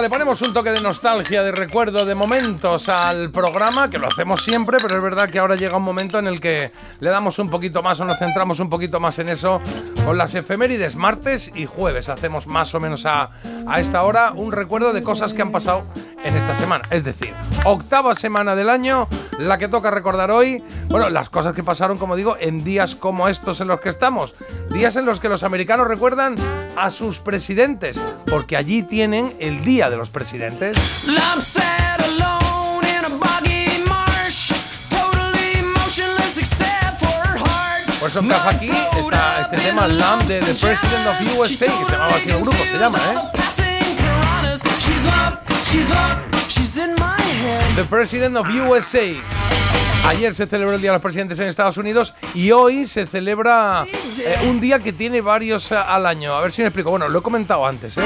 Le ponemos un toque de nostalgia, de recuerdo, de momentos al programa, que lo hacemos siempre, pero es verdad que ahora llega un momento en el que le damos un poquito más o nos centramos un poquito más en eso con las efemérides martes y jueves. Hacemos más o menos a, a esta hora un recuerdo de cosas que han pasado en esta semana. Es decir, octava semana del año, la que toca recordar hoy, bueno, las cosas que pasaron, como digo, en días como estos en los que estamos. Días en los que los americanos recuerdan a sus presidentes, porque allí tienen el Día de los Presidentes. Por eso encaja aquí está este tema Lamb de The President of USA, que se llamaba así el grupo, se llama, ¿eh? The President of USA. Ayer se celebró el Día de los Presidentes en Estados Unidos y hoy se celebra eh, un día que tiene varios eh, al año. A ver si me explico. Bueno, lo he comentado antes, ¿eh?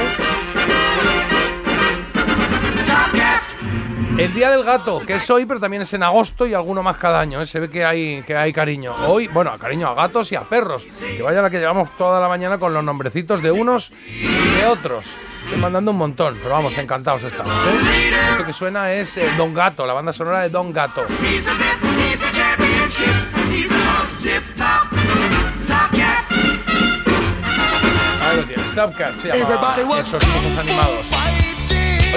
El Día del Gato, que es hoy, pero también es en agosto y alguno más cada año. ¿eh? Se ve que hay, que hay cariño. Hoy, bueno, cariño a gatos y a perros. Que vaya la que llevamos toda la mañana con los nombrecitos de unos y de otros. Estoy mandando un montón, pero vamos, encantados estamos. ¿eh? Esto que suena es eh, Don Gato, la banda sonora de Don Gato. Ahí lo tienes, Top Cat se llama esos dibujos animados.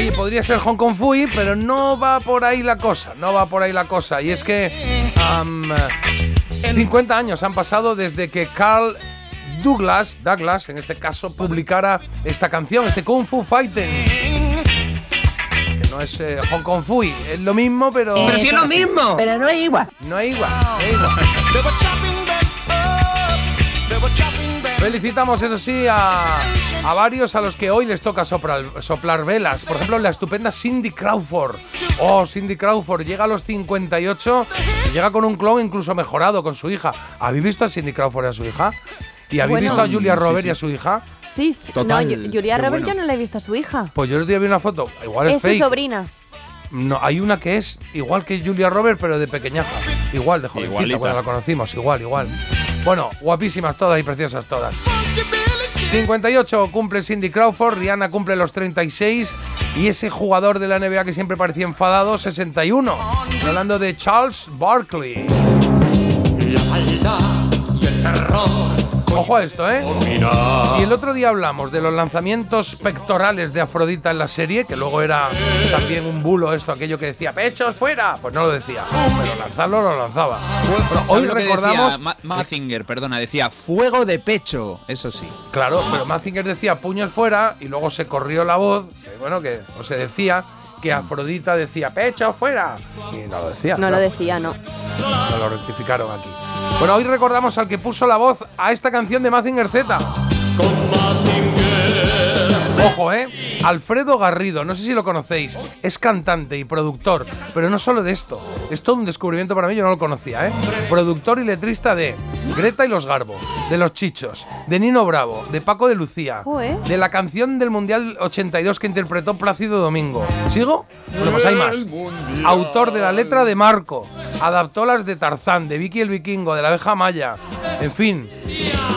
Oye, podría ser Hong Kong Fui, pero no va por ahí la cosa, no va por ahí la cosa. Y es que am, 50 años han pasado desde que Carl Douglas, Douglas en este caso, publicara esta canción, este Kung Fu Fighting. Que no es eh, Hong Kong Fui, es lo mismo, pero... Pero si es lo mismo. Pero no es igual. No es igual, no es igual. Felicitamos, eso sí, a, a varios a los que hoy les toca soplar, soplar velas. Por ejemplo, la estupenda Cindy Crawford. Oh, Cindy Crawford llega a los 58 y llega con un clon incluso mejorado con su hija. ¿Habéis visto a Cindy Crawford y a su hija? ¿Y habéis Bueno, visto a Julia sí, Roberts sí. y a su hija? Sí, sí. Total, no, Julia Roberts bueno. yo no la he visto a su hija. Pues yo el otro día vi una foto, igual es, Es su fake. sobrina. No, hay una que es igual que Julia Roberts, pero de pequeñaja. Igual, de jovencita, Igualita. cuando la conocimos, igual, igual. Bueno, guapísimas todas y preciosas todas. 58 cumple Cindy Crawford, Rihanna cumple los 36 y ese jugador de la NBA que siempre parecía enfadado, 61. Hablando de Charles Barkley. Ojo a esto, ¿eh? Si el otro día hablamos de los lanzamientos pectorales de Afrodita en la serie, que luego era también un bulo esto, aquello que decía pechos fuera, pues no lo decía, pero lanzarlo lo lanzaba. ¿Sabes hoy recordamos, decía Ma- Mazinger, perdona, decía fuego de pecho, eso sí. claro, pero Mazinger decía puños fuera y luego se corrió la voz, que, bueno, que o se decía que Afrodita decía pecho fuera y no lo decía. No lo decía, no. No lo rectificaron aquí. Bueno, hoy recordamos al que puso la voz a esta canción de Mazinger Z. Ojo, ¿eh? Alfredo Garrido, no sé si lo conocéis, es cantante y productor, pero no solo de esto, es todo un descubrimiento para mí, yo no lo conocía, ¿eh? Productor y letrista de Greta y los Garbo, de Los Chichos, de Nino Bravo, de Paco de Lucía, de la canción del Mundial 82 que interpretó Plácido Domingo. ¿Sigo? Bueno, pues hay más. Autor de la letra de Marco, adaptó las de Tarzán, de Vicky el Vikingo, de la abeja maya, en fin,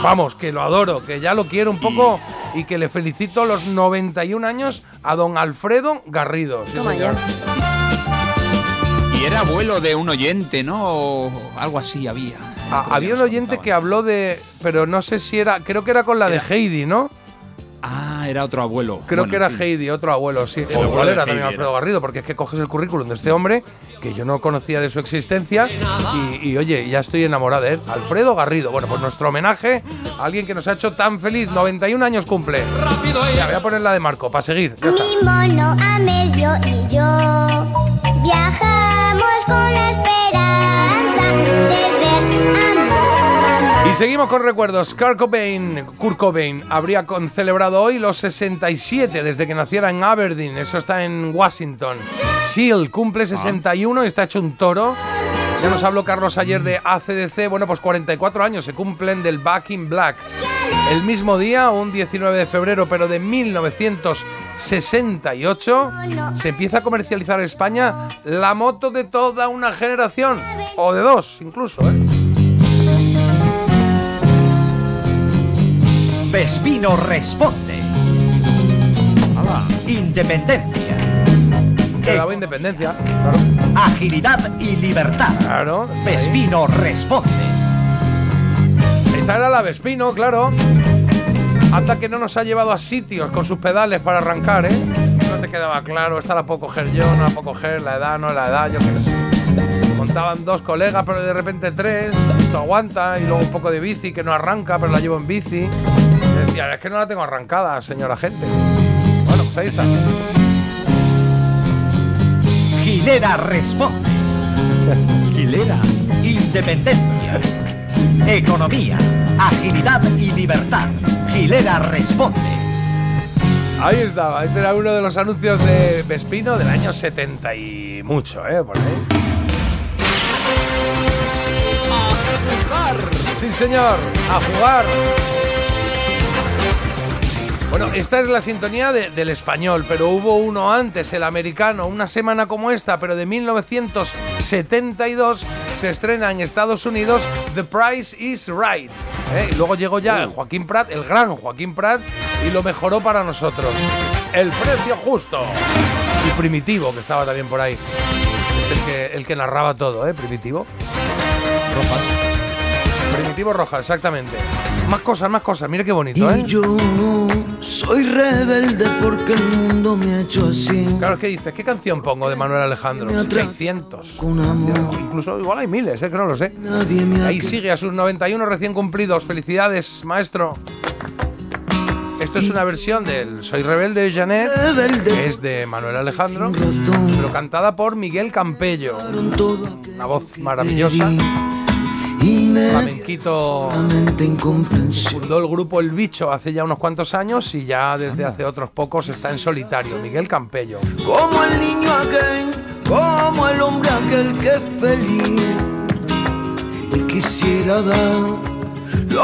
vamos, que lo adoro, que ya lo quiero un poco y que le felicito los 91 años a don Alfredo Garrido. Sí, Toma señor. ya. Y era abuelo de un oyente, ¿no? O algo así había. Ah, había un oyente que habló de, pero no sé si era, creo que era con la de Heidi, ¿no? Ah, era otro abuelo. Creo Bueno, que era. Heidi, otro abuelo, sí. O abuelo igual de era Heidi también era. Alfredo Garrido, porque es que coges el currículum de este hombre que yo no conocía de su existencia y, y, oye, ya estoy enamorado de él. Alfredo Garrido. Bueno, pues nuestro homenaje a alguien que nos ha hecho tan feliz. 91 años cumple. Ya, voy a poner la de Marco para seguir. Ya está. Mi mono a medio y yo viajamos con la esperanza de ver a. Y seguimos con recuerdos. Kurt Cobain, Kurt Cobain habría con- celebrado hoy los 67 desde que naciera en Aberdeen. Eso está en Washington. Seal cumple 61 y está hecho un toro. Ya nos habló Carlos ayer de ACDC. Bueno, pues 44 años se cumplen del Back in Black. El mismo día, un 19 de febrero, pero de 1968, se empieza a comercializar en España la moto de toda una generación. O de dos, incluso, ¿eh? Vespino responde. Independencia. Le daba independencia. Claro. Agilidad y libertad. Claro. Vespino responde. Esta era la Vespino, claro. Anda que no nos ha llevado a sitios con sus pedales para arrancar, ¿eh? No te quedaba claro, esta la puedo coger yo, no la puedo coger, la edad, no la edad, yo qué sé. Montaban dos colegas, pero de repente tres, esto aguanta, y luego un poco de bici que no arranca, pero la llevo en bici. Y decía, es que no la tengo arrancada, señora gente. Bueno, pues ahí está. Gilera responde. Gilera. Independencia. Economía. Agilidad y libertad. Gilera responde. Ahí estaba, este era uno de los anuncios de Vespino del año 70 y mucho, ¿eh? Por ahí. Sí, señor, a jugar. Bueno, esta es la sintonía de- del español, pero hubo uno antes, el americano, una semana como esta, pero de 1972, se estrena en Estados Unidos The Price is Right. ¿eh? Y luego llegó ya Joaquín Prat, el gran Joaquín Prat, y lo mejoró para nosotros. El precio justo. Y Primitivo, que estaba también por ahí. Es el que, el que narraba todo, ¿eh? Primitivo. Rojas. Primitivo Rojas, exactamente. Más cosas, más cosas. Mira qué bonito, ¿eh? Y yo no soy rebelde porque el mundo me ha hecho así. Claro, ¿qué dices? ¿Qué canción pongo de Manuel Alejandro? Hay cientos. Incluso igual hay miles, ¿eh? que no lo sé. Ahí sigue a sus 91 recién cumplidos. Felicidades, maestro. Esto es una versión del Soy Rebelde de Janet, Rebelde. que es de Manuel Alejandro, pero cantada por Miguel Campello. Una voz maravillosa. Flamenquito fundó el grupo El Bicho hace ya unos cuantos años y ya desde hace otros pocos está en solitario. Miguel Campello. Como el niño aquel, como el hombre aquel que es feliz. Y quisiera dar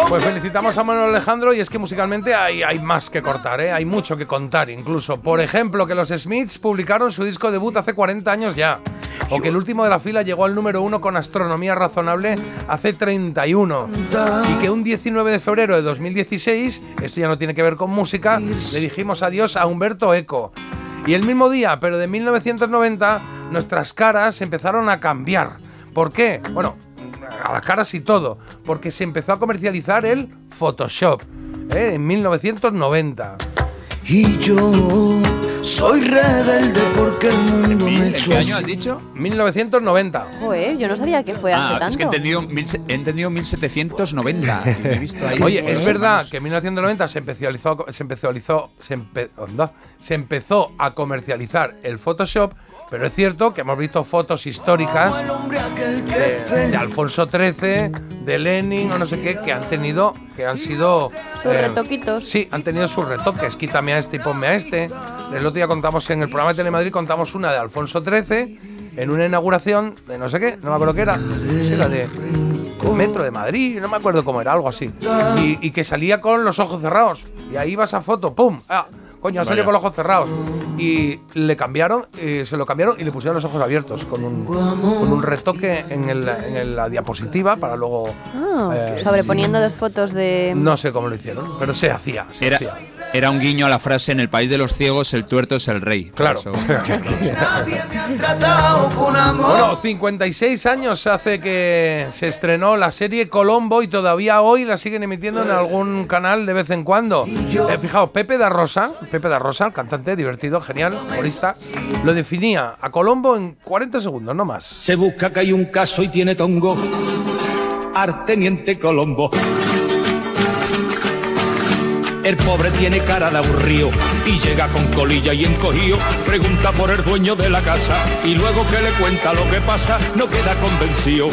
Pues felicitamos a Manuel Alejandro y es que musicalmente hay, hay más que cortar, ¿eh? hay mucho que contar incluso. Por ejemplo, que los Smiths publicaron su disco debut hace 40 años ya. O que el último de la fila llegó al número uno con Astronomía Razonable hace 31. Y que un 19 de febrero de 2016, esto ya no tiene que ver con música, le dijimos adiós a Humberto Eco. Y el mismo día, pero de 1990, nuestras caras empezaron a cambiar. ¿Por qué? Bueno, a las caras y todo, porque se empezó a comercializar el Photoshop ¿eh? en 1990. Y yo soy rebelde porque el mundo me ¿En hecho qué año has dicho? 1990. Joder, yo no sabía que fue hace Ah, es que he tanto. entendido, mil he entendido 1790. y me he visto ahí Oye, es verdad hermanos. que en 1990 se empezó, se empezó, se, empe- onda, se empezó a comercializar el Photoshop, pero es cierto que hemos visto fotos históricas de, Alfonso XIII, de Lenin o no sé qué, que han tenido, que han sido... Sus retoquitos. Sí, han tenido sus retoques. Quítame a este y ponme a este. El otro día contamos en el programa de Telemadrid, contamos una de Alfonso XIII en una inauguración de no sé qué, no me acuerdo qué era. Sí, la de Metro de Madrid, no me acuerdo cómo era, algo así. Y, y que salía con los ojos cerrados. Y ahí vas a foto, ¡pum! Ah, coño, ha salido con los ojos cerrados. Y le cambiaron, eh, se lo cambiaron y le pusieron los ojos abiertos con un, con un retoque en, el- en el- la diapositiva para luego. Ah, eh, sobreponiendo dos fotos de. no sé cómo lo hicieron, pero se hacía. Se Era, hacía. Era un guiño a la frase en el país de los ciegos, el tuerto es el rey. Claro. eso- Nadie me ha tratado con amor. Bueno, 56 años hace que se estrenó la serie Colombo y todavía hoy la siguen emitiendo en algún canal de vez en cuando. Eh, fijaos, Pepe da Rosa, Pepe da Rosa, el cantante divertido, genial, humorista, lo definía a Colombo en 40 segundos, no más. Se busca que hay un caso y tiene tongo. Arteniente Colombo. El pobre tiene cara de aburrido y llega con colilla y encogido. Pregunta por el dueño de la casa y luego que le cuenta lo que pasa no queda convencido.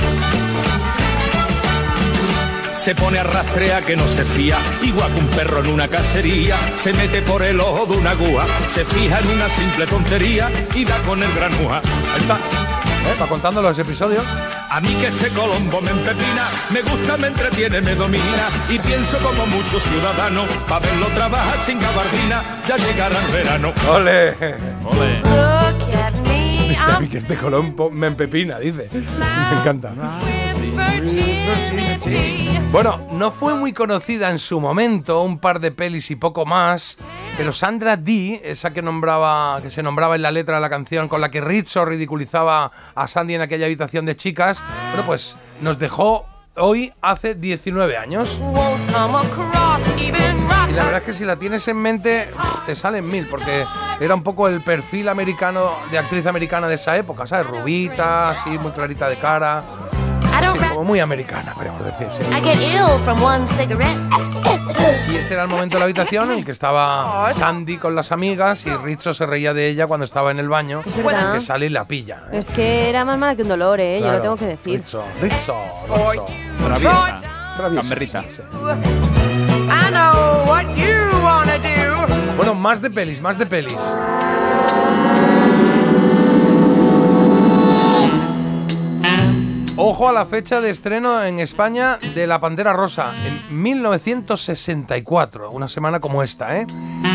Se pone a rastrear que no se fía, igual que un perro en una cacería. Se mete por el ojo de una gúa, se fija en una simple tontería y da con el granúa. ¿Eh? Va contando los episodios. A mí que este Colombo me empepina, me gusta, me entretiene, me domina y pienso como muchos ciudadanos, para verlo trabajar sin gabardina, ya llegará el verano. ¡Ole! Ole. Look at me, Dice a mí que este Colombo me empepina, dice. Me encanta. Bueno, no fue muy conocida en su momento, un par de pelis y poco más, Pero Sandra Dee, esa que nombraba, que se nombraba en la letra de la canción, con la que Rizzo ridiculizaba a Sandy en aquella habitación de chicas, bueno, pues nos dejó hoy hace 19 años. Y la verdad es que si la tienes en mente, te salen mil, porque era un poco el perfil americano, de actriz americana de esa época, ¿sabes? Rubita, así, muy clarita de cara. Sí, como muy americana, podríamos decir. sí. I get ill from one cigarette. Y este era el momento de la habitación en el que estaba Sandy con las amigas y Rizzo se reía de ella cuando estaba en el baño, Es verdad. que sale y la pilla. ¿eh? Es que era más mala que un dolor, ¿eh? Yo Claro. lo tengo que decir. Rizzo, Rizzo, Rizzo. Traviesa. Traviesa, sí, sí. I know what you wanna do. Bueno, más de pelis, más de pelis. Ojo a la fecha de estreno en España de La Pantera Rosa, en 1964, una semana como esta, ¿eh?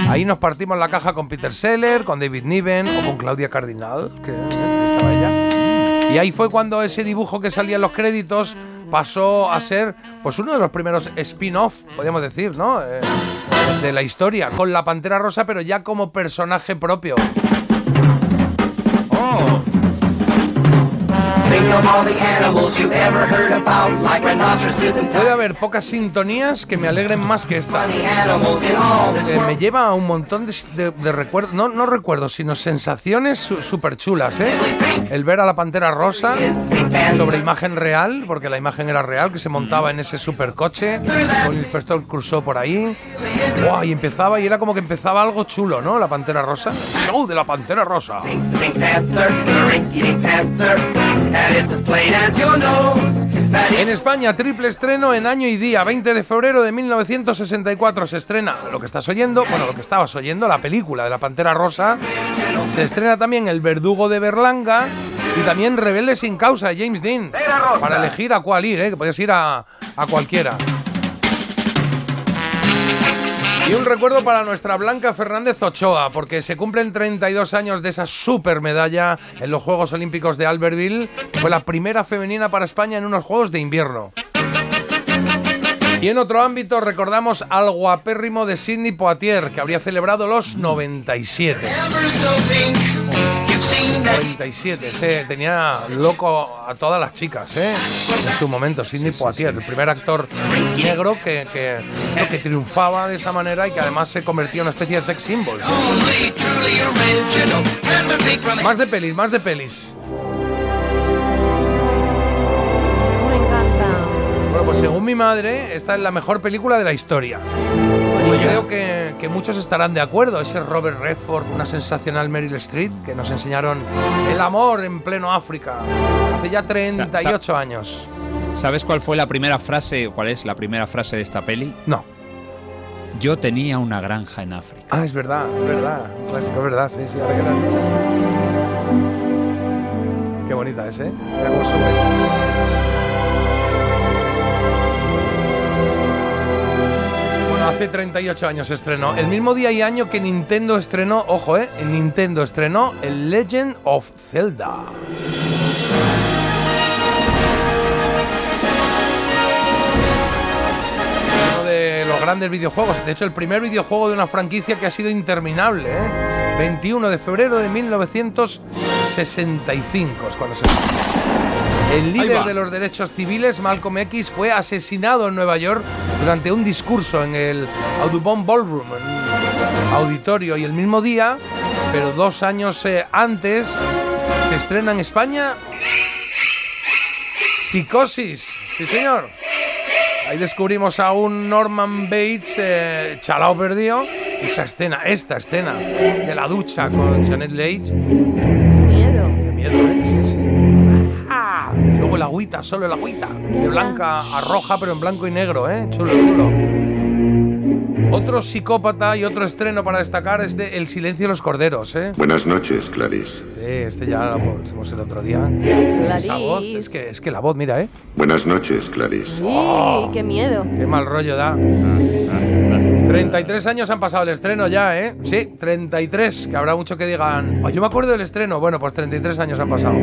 Ahí nos partimos la caja con Peter Seller, con David Niven o con Claudia Cardinal, que eh, estaba ella. Y ahí fue cuando ese dibujo que salía en los créditos pasó a ser pues uno de los primeros spin-off, podríamos decir, ¿no? Eh, de la historia, con la Pantera Rosa, pero ya como personaje propio. Puede haber pocas sintonías que me alegren más que esta. Eh, me lleva a un montón de, de- de recuerdos, no, no recuerdos, sino sensaciones súper chulas, ¿eh? El ver a la Pantera Rosa sobre imagen real, porque la imagen era real, que se montaba en ese supercoche, con el Preston Crusoe por ahí. ¡Guau! Y empezaba, y era como que empezaba algo chulo, ¿no? La Pantera Rosa. Show de la Pantera Rosa. En España, triple estreno en año y día. 20 de febrero de 1964 se estrena lo que estás oyendo, bueno, lo que estabas oyendo, la película de la Pantera Rosa. Se estrena también El Verdugo de Berlanga y también Rebelde sin causa, de James Dean. Para elegir a cuál ir, ¿eh? que podías ir a, a cualquiera. Y un recuerdo para nuestra Blanca Fernández Ochoa, porque se cumplen 32 años de esa super medalla en los Juegos Olímpicos de Albertville. Fue la primera femenina para España en unos Juegos de invierno. Y en otro ámbito recordamos al guapérrimo de Sidney Poitier, que habría celebrado los 97. 97, este tenía loco a todas las chicas, ¿eh? En su momento, Sidney Poitier, el primer actor negro que, que, no, que triunfaba de esa manera y que además se convertía en una especie de sex symbol. ¿sí? Más de pelis, más de pelis. Pues según mi madre, esta es la mejor película de la historia. Y creo que, que muchos estarán de acuerdo. Ese Robert Redford, una sensacional Meryl Streep, que nos enseñaron el amor en pleno África hace ya 38 años. ¿sabes cuál fue la primera frase, cuál es la primera frase de esta peli? No. Yo tenía una granja en África. Ah, es verdad, es verdad. Clásico, es verdad, sí, sí, ahora que lo has dicho, sí. Qué bonita es, ¿eh? Mira cómo sube. Hace 38 años se estrenó. El mismo día y año que Nintendo estrenó, ojo, ¿eh? Nintendo estrenó el Legend of Zelda. uno de los grandes videojuegos. De hecho, el primer videojuego de una franquicia que ha sido interminable. ¿eh? 21 de febrero de 1965 es cuando se. El líder de los derechos civiles, Malcolm X, fue asesinado en Nueva York durante un discurso en el Audubon Ballroom, en auditorio. Y el mismo día, pero dos años eh, antes, se estrena en España Psicosis. Sí, señor. Ahí descubrimos a un Norman Bates eh, chalao perdido. Esa escena, esta escena de la ducha con Janet Leigh. Agüita, solo el agüita. De blanca a roja, pero en blanco y negro, ¿eh? Chulo, chulo. Otro psicópata y otro estreno para destacar es de El silencio de los corderos, ¿eh? Buenas noches, Clarice. Sí, este ya lo pusimos el otro día. Esa voz, es que, es que la voz, mira, ¿eh? Buenas noches, Clarice. Sí, qué miedo. Qué mal rollo da. 33 años han pasado el estreno ya, ¿eh? Sí, 33, que habrá mucho que digan. "Oh, yo me acuerdo del estreno. Bueno, pues 33 años han pasado.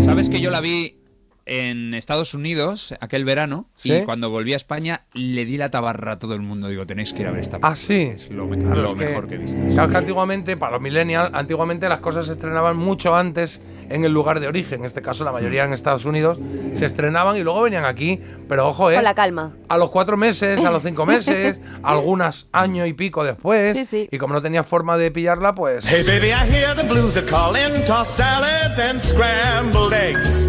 ¿Sabes que yo la vi en Estados Unidos aquel verano ¿Sí? y cuando volví a España le di la tabarra a todo el mundo. Digo, tenéis que ir a ver esta Ah, sí. Es lo, me- Claro, lo es que- mejor que he visto. Claro que antiguamente, para los millennials, antiguamente las cosas se estrenaban mucho antes en el lugar de origen. En este caso, la mayoría en Estados Unidos se estrenaban y luego venían aquí. Pero ojo, ¿eh? Con la calma. A los cuatro meses, a los cinco meses, algunas año y pico después. Sí, sí. Y como no tenía forma de pillarla, pues. Hey baby, I hear the blues are calling. Toss salads and scrambled eggs.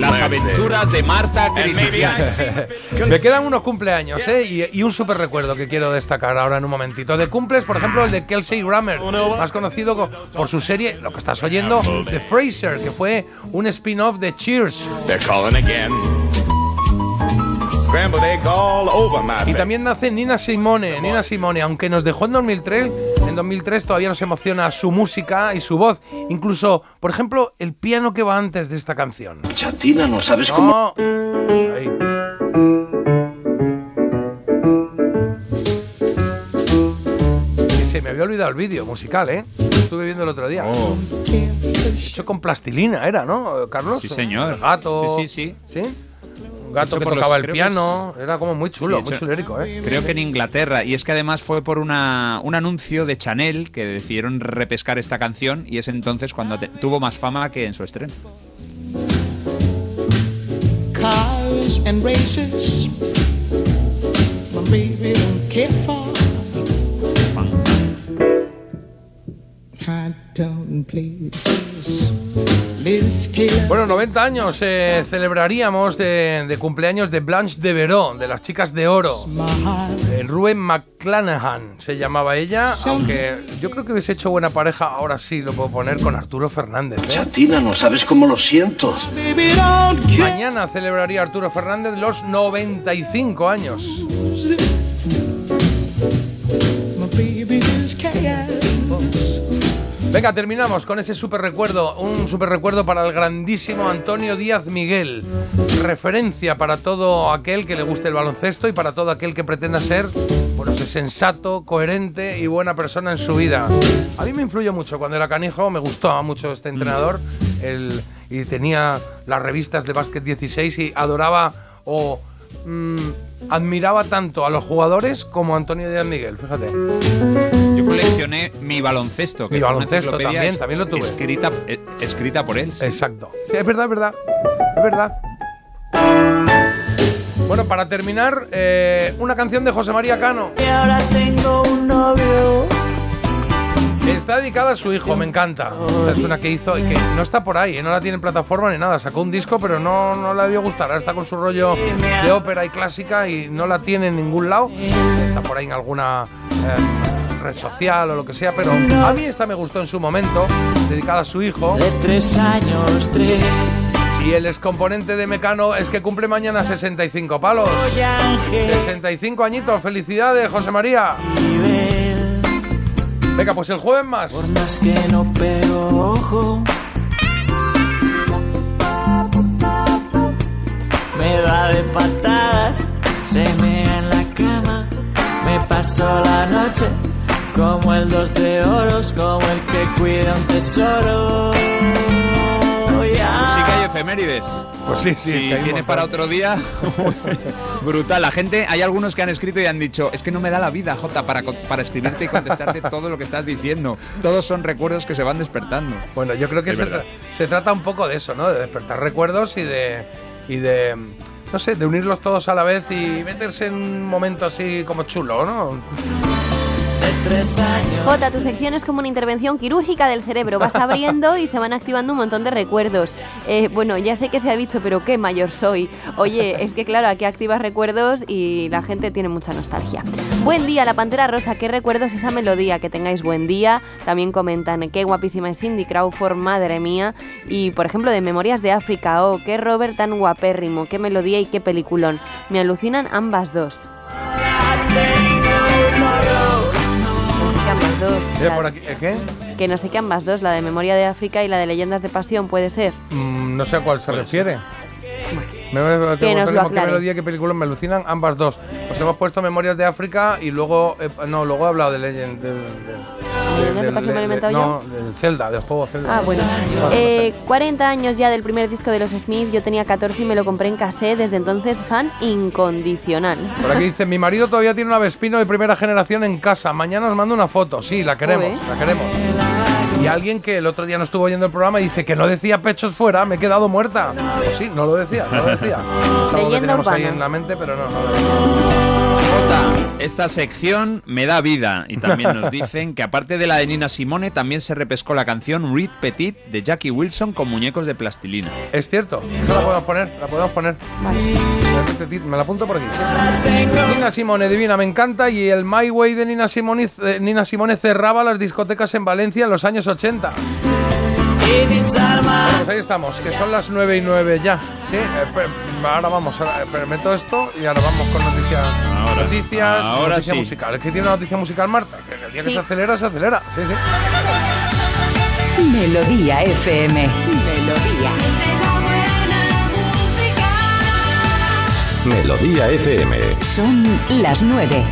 Las aventuras de Marta And maybe I Cristian. see Me quedan unos cumpleaños, ¿eh? Y, y un súper recuerdo que quiero destacar ahora en un momentito. De cumples, por ejemplo, el de Kelsey Grammer, más conocido co- por su serie, lo que estás oyendo, The Fraser, que fue un spin-off de Cheers. They're calling again. Y también nace Nina Simone, Nina Simone, aunque nos dejó en 2003, en 2003 todavía nos emociona su música y su voz. Incluso, por ejemplo, el piano que va antes de esta canción. Chatina, no sabes cómo. No. Ahí. Se me había olvidado el vídeo musical, ¿eh? Lo estuve viendo el otro día. Oh, Hecho con plastilina era, ¿no, Carlos? Sí, señor. El gato. Sí, sí, ¿Sí? Un gato que los- tocaba el piano. Era como muy chulo, Sí, muy hecho- chulérico, ¿eh? Creo que en Inglaterra. Y es que además fue por una, un anuncio de Chanel que decidieron repescar esta canción y es entonces cuando te- tuvo más fama que en su estreno. cars and races. My baby don't care for. Bueno, 90 años eh, celebraríamos de, de cumpleaños de Blanche de Veró, de las chicas de oro. Eh, Ruen McClanahan se llamaba ella, aunque yo creo que hubiese hecho buena pareja, ahora sí lo puedo poner con Arturo Fernández. ¿eh? Chatina, no sabes cómo lo siento. Mañana celebraría Arturo Fernández los 95 años. Venga, terminamos con ese super recuerdo, un super recuerdo para el grandísimo Antonio Díaz Miguel. Referencia para todo aquel que le guste el baloncesto y para todo aquel que pretenda ser, bueno, ser sensato, coherente y buena persona en su vida. A mí me influyó mucho cuando era canijo, me gustaba mucho este entrenador el- y tenía las revistas de Básquet 16 y adoraba o mm, admiraba tanto a los jugadores como a Antonio Díaz Miguel, fíjate. Coleccioné mi baloncesto. Que Mi una baloncesto también, también lo tuve. Escrita, eh, escrita por él. sí. Exacto. Sí, es verdad, es verdad. Es verdad. Bueno, para terminar, eh, una canción de José María Cano. Y ahora tengo un novio. Está dedicada a su hijo, me encanta. O sea, es una que hizo y que no está por ahí, ¿eh? no la tiene en plataforma ni nada. Sacó un disco, pero no, no le debió gustar. Ahora está con su rollo de ópera y clásica y no la tiene en ningún lado. Está por ahí en alguna eh, red social o lo que sea, pero a mí esta me gustó en su momento, dedicada a su hijo. De tres años, tres. Y el excomponente de Mecano es que cumple mañana 65 palos. Oye, Ángel. 65 añitos, felicidades, José María. Venga, pues el jueves más. Por más que no pego ojo. Me da de patadas, se mea en la cama. Me paso la noche como el dos de oros, como el que cuida un tesoro. Ya. Música y efemérides. Pues sí, sí. Si montón. para otro día, brutal. La gente, hay algunos que han escrito y han dicho, es que no me da la vida, Jota, para, para escribirte y contestarte todo lo que estás diciendo. Todos son recuerdos que se van despertando. Bueno, yo creo que se, tra- se trata un poco de eso, ¿no? De despertar recuerdos y de. y de. no sé, de unirlos todos a la vez y meterse en un momento así como chulo, ¿no? Jota, tu sección es como una intervención quirúrgica del cerebro. Vas abriendo y se van activando un montón de recuerdos. Eh, bueno, ya sé que se ha dicho, pero qué mayor soy. Oye, es que claro, aquí activas recuerdos y la gente tiene mucha nostalgia. Buen día, la Pantera Rosa. ¿Qué recuerdos esa melodía? Que tengáis buen día. También comentan qué guapísima es Cindy Crawford, madre mía. Y por ejemplo, de Memorias de África. Oh, qué Robert tan guapérrimo. Qué melodía y qué peliculón. Me alucinan ambas dos. Dos. Mira por aquí, ¿eh, ¿Qué? que no sé qué ambas dos, la de Memoria de África y la de Leyendas de Pasión, puede ser. Mm, no sé a cuál se refiere. Me, Que me- tengo nos que lo qué melodía, qué película me alucinan ambas dos. Pues hemos puesto Memorias de África y luego, eh, no, luego he hablado de Legend. de- de- ¿Leyendas de del- inventado no, yo? del Zelda, del juego Zelda. Ah, bueno. Eh, 40 años ya del primer disco de los Smith, yo tenía 14 y me lo compré en cassette, desde entonces fan incondicional. Por aquí dice, mi marido todavía tiene una Vespino de primera generación en casa. Mañana os mando una foto. Sí, la queremos, la queremos. Y alguien que el otro día no estuvo oyendo el programa y dice que no decía pechos fuera, me he quedado muerta. Pues sí, no lo decía, no lo decía. Es algo que teníamos ahí en la mente, pero no, no lo decía. Esta sección me da vida. Y también nos dicen que aparte de la de Nina Simone, también se repescó la canción Reed Petit de Jackie Wilson con muñecos de plastilina. Es cierto, esa la podemos poner, la podemos poner. Me la apunto por aquí. Nina Simone, divina, me encanta. Y el My Way de Nina Simone, eh, Nina Simone cerraba las discotecas en Valencia en los años 80. Pues ahí estamos, que son las 9 y 9 ya. Sí, eh, ahora vamos, ahora, eh, meto esto y ahora vamos con noticias. Ahora- noticias, ahora noticia sí. musical. Es que tiene una noticia musical, Marta. Que el día que se acelera, se acelera. Sí, sí. Melodía FM. Melodía. Melodía FM. Son las nueve.